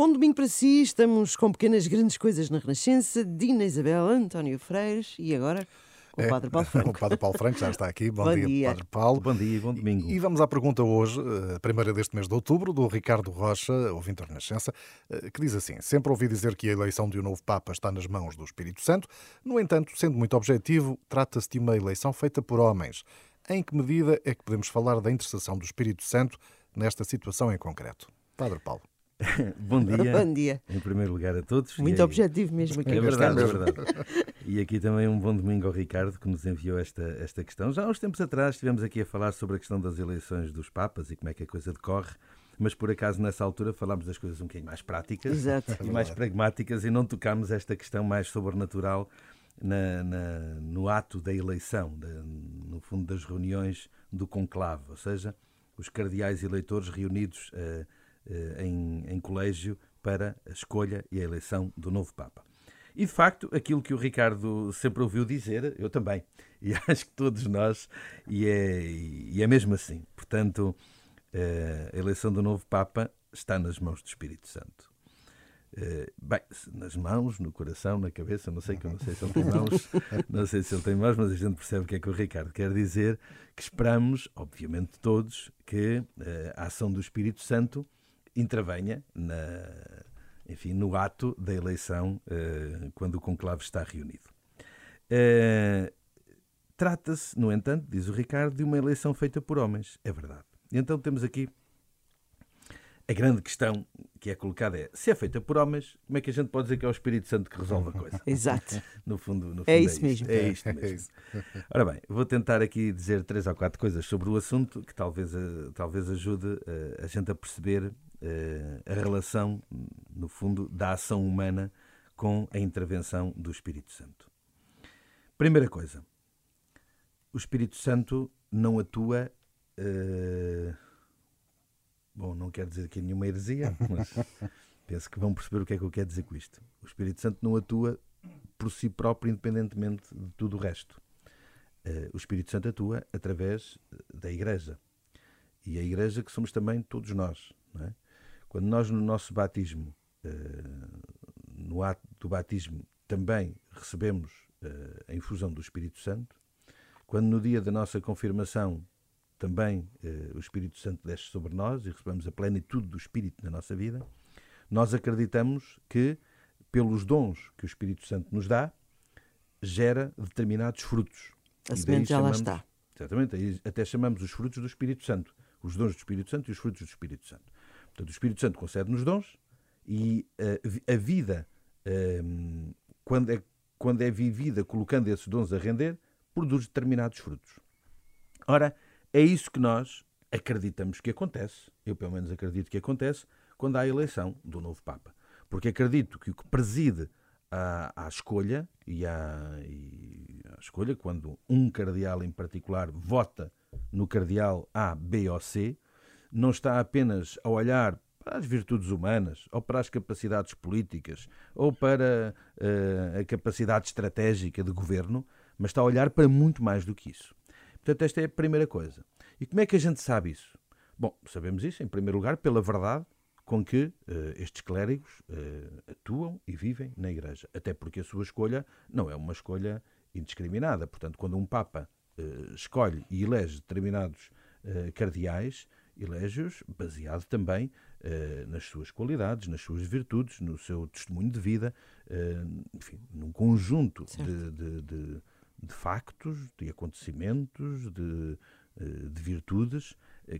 Bom domingo para si, estamos com pequenas grandes coisas na Renascença, Dina Isabel, António Freires e agora o É, Padre Paulo Franco. O Padre Paulo Franco já está aqui. Bom, Bom dia, dia. Padre Paulo. Bom dia, bom domingo. E vamos à pergunta hoje, eh, a primeira deste mês de outubro, do Ricardo Rocha, ouvinte da Renascença, eh, que diz assim: Sempre ouvi dizer que a eleição de um novo Papa está nas mãos do Espírito Santo. No entanto, sendo muito objetivo, trata-se de uma eleição feita por homens. Em que medida é que podemos falar da intercessão do Espírito Santo nesta situação em concreto? Padre Paulo. Bom dia. Bom dia. Em primeiro lugar a todos. Muito objetivo mesmo aqui. É verdade, é verdade. E aqui também um bom domingo ao Ricardo que nos enviou esta, esta questão. Já há uns tempos atrás estivemos aqui a falar sobre a questão das eleições dos Papas e como é que a coisa decorre, mas por acaso nessa altura falámos das coisas um bocadinho mais práticas Exato. e mais pragmáticas e não tocámos esta questão mais sobrenatural na- na- no ato da eleição, da- no fundo das reuniões do conclave, ou seja, os cardeais eleitores reunidos eh, em, em colégio para a escolha e a eleição do novo Papa. E de facto, aquilo que o Ricardo sempre ouviu dizer, eu também, e acho que todos nós, e é, e é mesmo assim. Portanto, eh, a eleição do novo Papa está nas mãos do Espírito Santo. Eh, Bem, nas mãos, no coração, na cabeça, não sei que não sei se ele tem mãos, não sei se ele tem mãos, mas a gente percebe o que é que o Ricardo quer dizer, que esperamos, obviamente todos, que eh, a ação do Espírito Santo intervenha na, enfim, no ato da eleição eh, quando o conclave está reunido. Eh, Trata-se, no entanto, diz o Ricardo, de uma eleição feita por homens. É verdade. E então temos aqui a grande questão que é colocada é, se é feita por homens, como é que a gente pode dizer que é o Espírito Santo que resolve a coisa? Exato. No fundo, no fundo É isso mesmo. É isto É mesmo. isso. Ora bem, vou tentar aqui dizer três ou quatro coisas sobre o assunto que talvez, eh, talvez ajude a gente a perceber a relação, no fundo, da ação humana com a intervenção do Espírito Santo. Primeira coisa, o Espírito Santo não atua. eh, Bom, não quero dizer aqui nenhuma heresia, mas penso que vão perceber o que é que eu quero dizer com isto. O Espírito Santo não atua por si próprio, independentemente de tudo o resto. Eh, o Espírito Santo atua através da Igreja. E a Igreja que somos também todos nós. é? Quando nós, no nosso batismo, eh, no ato do batismo, também recebemos eh, a infusão do Espírito Santo, quando no dia da nossa confirmação também eh, o Espírito Santo desce sobre nós e recebemos a plenitude do Espírito na nossa vida, nós acreditamos que, pelos dons que o Espírito Santo nos dá, gera determinados frutos. A semente já lá chamamos- está. Exatamente, até chamamos os frutos do Espírito Santo, os dons do Espírito Santo e os frutos do Espírito Santo. Portanto, o Espírito Santo concede-nos dons e a, vi- a vida, hum, quando, é, quando é vivida colocando esses dons a render, produz determinados frutos. Ora, é isso que nós acreditamos que acontece, eu pelo menos acredito que acontece, quando há a eleição do novo Papa. Porque acredito que o que preside à, à escolha, e à, e à escolha, quando um cardeal em particular vota no cardeal A, B ou C, não está apenas a olhar para as virtudes humanas, ou para as capacidades políticas, ou para eh, a capacidade estratégica de governo, mas está a olhar para muito mais do que isso. Portanto, esta é a primeira coisa. E como é que a gente sabe isso? Bom, sabemos isso, em primeiro lugar, pela verdade com que eh, estes clérigos eh, atuam e vivem na Igreja. Até porque a sua escolha não é uma escolha indiscriminada. Portanto, quando um Papa escolhe e elege determinados cardeais, elege-os baseado também eh, nas suas qualidades, nas suas virtudes, no seu testemunho de vida, eh, enfim, num conjunto de, de- de- de factos, de acontecimentos, de, eh, de virtudes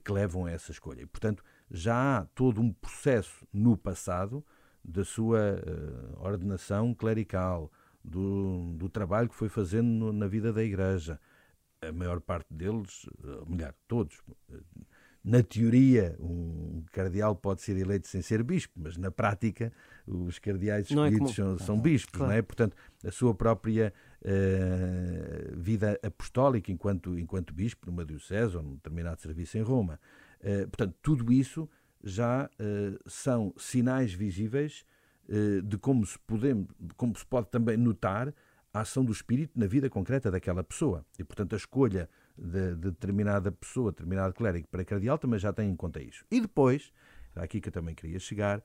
que levam a essa escolha. E, portanto, já há todo um processo no passado da sua eh, ordenação clerical, do, do trabalho que foi fazendo no- na vida da Igreja. A maior parte deles, melhor, todos, na teoria, um cardeal pode ser eleito sem ser bispo, mas na prática, os cardeais é escolhidos comum. são, são bispos, Claro. não é? Portanto, a sua própria eh, vida apostólica enquanto, enquanto bispo numa diocese ou num determinado serviço em Roma. Eh, portanto, tudo isso já eh, são sinais visíveis de como se, podemos, como se pode também notar a ação do Espírito na vida concreta daquela pessoa. E, portanto, a escolha de, de determinada pessoa, determinado clérigo para cardeal também já tem em conta isso. E depois, era aqui que eu também queria chegar,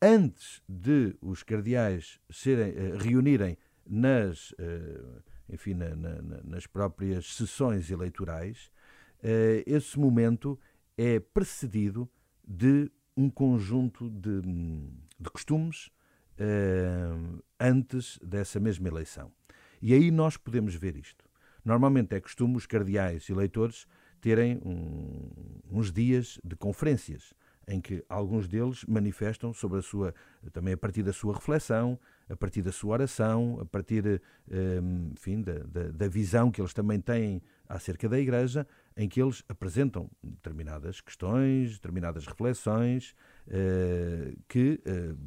antes de os cardeais serem, uh, reunirem nas, uh, enfim, na, na, nas próprias sessões eleitorais, esse momento é precedido de um conjunto de, de costumes antes dessa mesma eleição. E aí nós podemos ver isto. Normalmente é costume os cardeais eleitores terem um, uns dias de conferências em que alguns deles manifestam sobre a sua, também a partir da sua reflexão, a partir da sua oração, a partir hum, enfim, da, da, da, visão que eles também têm acerca da Igreja, em que eles apresentam determinadas questões, determinadas reflexões uh, que uh,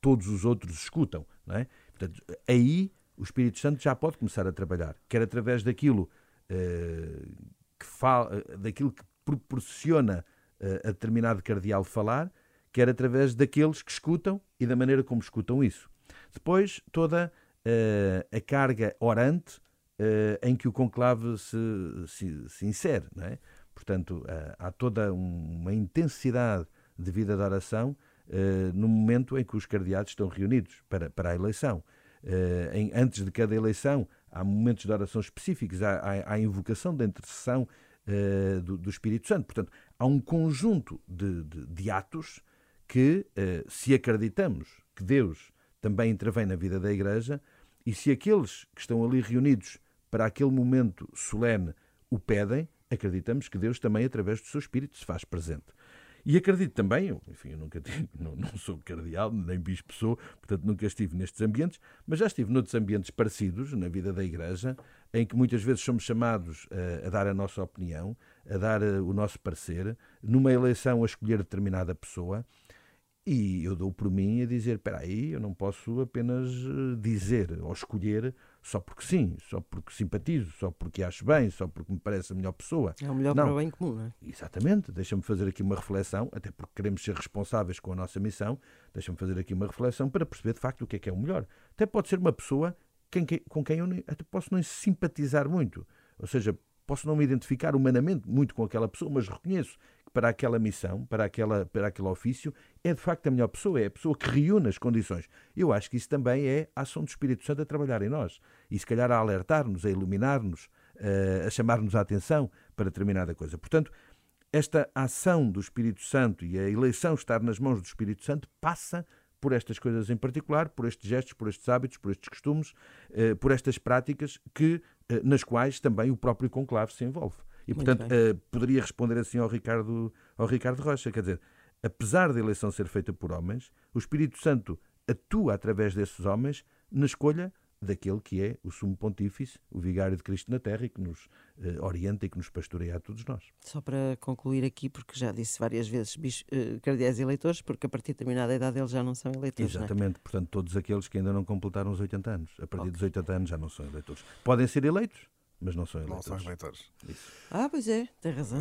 todos os outros escutam. É? Portanto, aí o Espírito Santo já pode começar a trabalhar, quer através daquilo uh, que fala, daquilo que proporciona a determinado cardeal falar, quer através daqueles que escutam e da maneira como escutam isso. Depois, toda uh, a carga orante uh, em que o conclave se, se, se insere. Não é? Portanto, uh, há toda uma intensidade de vida de oração no momento em que os cardeados estão reunidos para, para a eleição. Em, antes de cada eleição, há momentos de oração específicos, há, há, há invocação da intercessão uh, do, do, Espírito Santo. Portanto, há um conjunto de, de, de atos que, uh, se acreditamos que Deus também intervém na vida da Igreja, e se aqueles que estão ali reunidos para aquele momento solene o pedem, acreditamos que Deus também, através do seu Espírito, se faz presente. E acredito também, eu, enfim, eu nunca tive, não, não, sou cardeal, nem bispo sou, portanto nunca estive nestes ambientes, mas já estive noutros ambientes parecidos na vida da Igreja, em que muitas vezes somos chamados a, a dar a nossa opinião, a dar a, o nosso parecer, numa eleição a escolher determinada pessoa, e eu dou por mim a dizer: espera aí, eu não posso apenas eh, dizer ou escolher só porque sim, só porque simpatizo, só porque acho bem, só porque me parece a melhor pessoa. É o melhor não. para o bem comum, não é? Exatamente. Deixa-me fazer aqui uma reflexão, até porque queremos ser responsáveis com a nossa missão, deixa-me fazer aqui uma reflexão para perceber de facto o que é que é o melhor. Até pode ser uma pessoa quem, com quem eu até posso não simpatizar muito. Ou seja, posso não me identificar humanamente muito com aquela pessoa, mas reconheço para aquela missão, para, aquela, para aquele ofício, é de facto a melhor pessoa, é a pessoa que reúne as condições. Eu acho que isso também é a ação do Espírito Santo a trabalhar em nós e se calhar a alertar-nos, a iluminar-nos, a chamar-nos a atenção para determinada coisa. Portanto, esta ação do Espírito Santo e a eleição estar nas mãos do Espírito Santo passa por estas coisas em particular, por estes gestos, por estes hábitos, por estes costumes, eh, por estas práticas que, eh, nas quais também o próprio conclave se envolve. E, portanto, uh, poderia responder assim ao Ricardo, ao Ricardo Rocha. Quer dizer, apesar da eleição ser feita por homens, o Espírito Santo atua através desses homens na escolha daquele que é o sumo pontífice, o vigário de Cristo na Terra e que nos uh, orienta e que nos pastoreia a todos nós. Só para concluir aqui, porque já disse várias vezes cardeais eleitores, porque a partir de determinada idade eles já não são eleitores. É? Exatamente, é? portanto, todos aqueles que ainda não completaram os 80 anos, a partir okay. dos 80 anos já não são eleitores. Podem ser eleitos, mas não são eleitores. Não são eleitores. Isso. Ah, pois é, tem razão.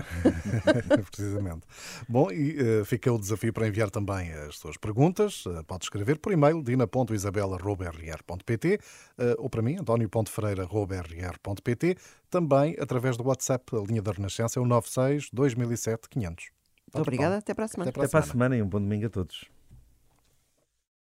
Precisamente. Bom, e uh, fica o desafio para enviar também as suas perguntas. Uh, pode escrever por e-mail dina.isabela.rr.pt uh, eh, ou para mim, antonio.ferreira.rr.pt também através do WhatsApp, a linha da Renascença é o 96 2007 500. Muito obrigada, até para a semana. Até para a, até para a semana e um bom domingo a todos.